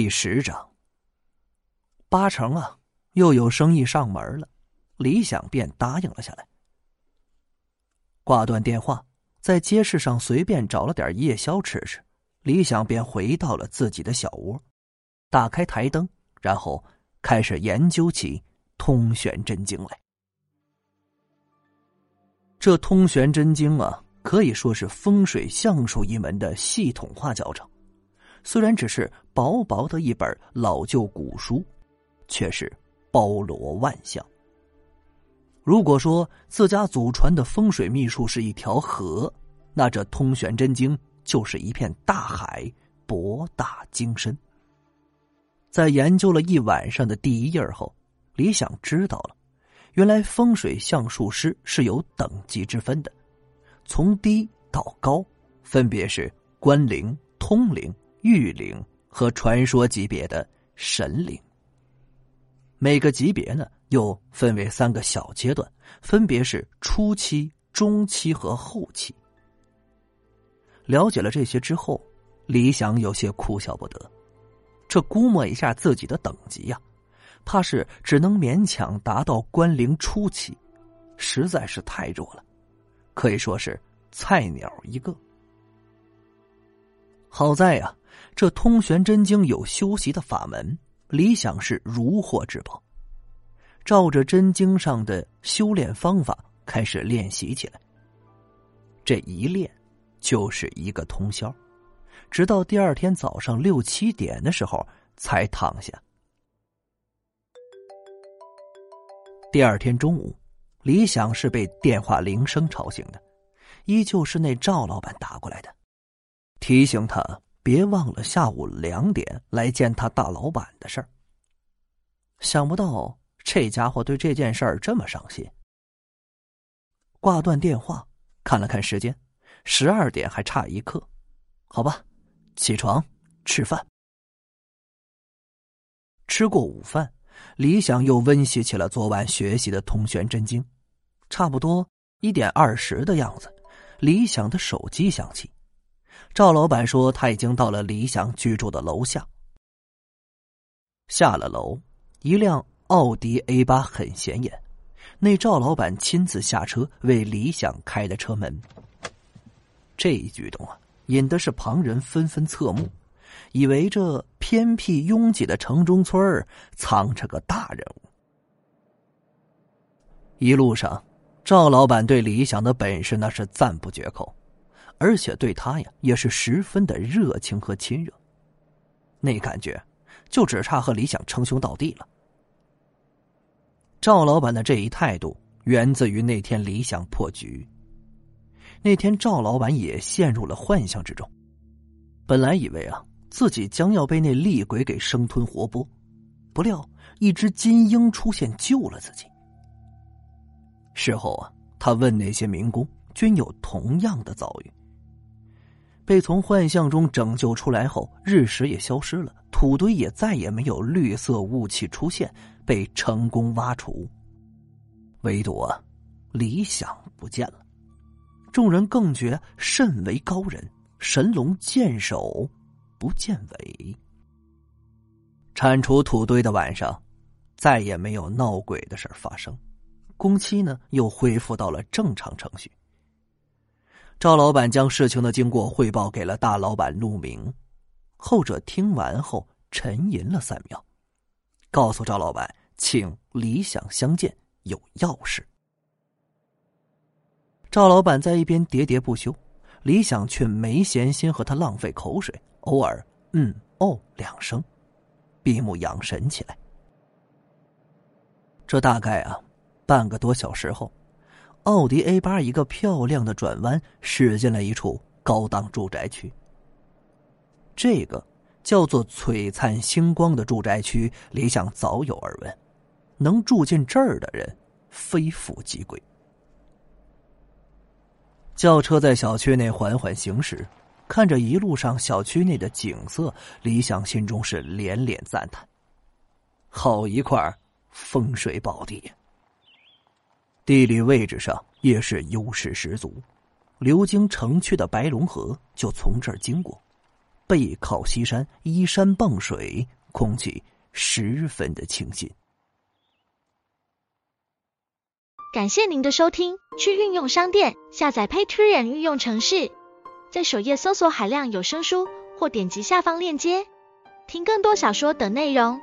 第十章，八成啊，又有生意上门了，李想便答应了下来。挂断电话，在街市上随便找了点夜宵吃吃，李想便回到了自己的小窝，打开台灯，然后开始研究起通玄真经来。这通玄真经啊，可以说是风水相术一门的系统化教程。虽然只是薄薄的一本老旧古书，却是包罗万象。如果说自家祖传的风水秘术是一条河，那这通玄真经就是一片大海，博大精深。在研究了一晚上的第一页后，李想知道了，原来风水相术师是有等级之分的，从低到高，分别是官灵、通灵。御灵和传说级别的神灵，每个级别呢又分为三个小阶段，分别是初期、中期和后期。了解了这些之后，李想有些哭笑不得。这估摸一下自己的等级呀，怕是只能勉强达到关灵初期，实在是太弱了，可以说是菜鸟一个。好在呀。这通玄真经有修习的法门，理想是如获至宝。照着真经上的修炼方法开始练习起来。这一练就是一个通宵，直到第二天早上六七点的时候才躺下。第二天中午，李想是被电话铃声吵醒的，依旧是那赵老板打过来的，提醒他。别忘了下午两点来见他大老板的事儿。想不到这家伙对这件事儿这么上心。挂断电话，看了看时间，十二点还差一刻，好吧，起床吃饭。吃过午饭，李想又温习起了昨晚学习的通玄真经。差不多一点二十的样子，李想的手机响起。赵老板说他已经到了李想居住的楼下。下了楼，一辆奥迪 A 八很显眼，那赵老板亲自下车为李想开的车门。这一举动啊，引的是旁人纷纷侧目，以为这偏僻拥挤的城中村藏着个大人物。一路上，赵老板对李想的本事那是赞不绝口。而且对他呀，也是十分的热情和亲热，那感觉就只差和李想称兄道弟了。赵老板的这一态度源自于那天李想破局。那天赵老板也陷入了幻象之中，本来以为啊自己将要被那厉鬼给生吞活剥，不料一只金鹰出现救了自己。事后啊，他问那些民工，均有同样的遭遇。被从幻象中拯救出来后，日食也消失了，土堆也再也没有绿色雾气出现，被成功挖除。唯独啊，理想不见了。众人更觉甚为高人，神龙见首不见尾。铲除土堆的晚上，再也没有闹鬼的事发生，工期呢又恢复到了正常程序。赵老板将事情的经过汇报给了大老板陆明，后者听完后沉吟了三秒，告诉赵老板：“请李想相见，有要事。”赵老板在一边喋喋不休，李想却没闲心和他浪费口水，偶尔“嗯哦”两声，闭目养神起来。这大概啊，半个多小时后。奥迪 A 八一个漂亮的转弯驶进了一处高档住宅区。这个叫做“璀璨星光”的住宅区，李想早有耳闻，能住进这儿的人非富即贵。轿车在小区内缓缓行驶，看着一路上小区内的景色，李想心中是连连赞叹：“好一块风水宝地！”地理位置上也是优势十足，流经城区的白龙河就从这儿经过。背靠西山，依山傍水，空气十分的清新。感谢您的收听，去运用商店下载 Patreon 运用城市，在首页搜索海量有声书，或点击下方链接听更多小说等内容。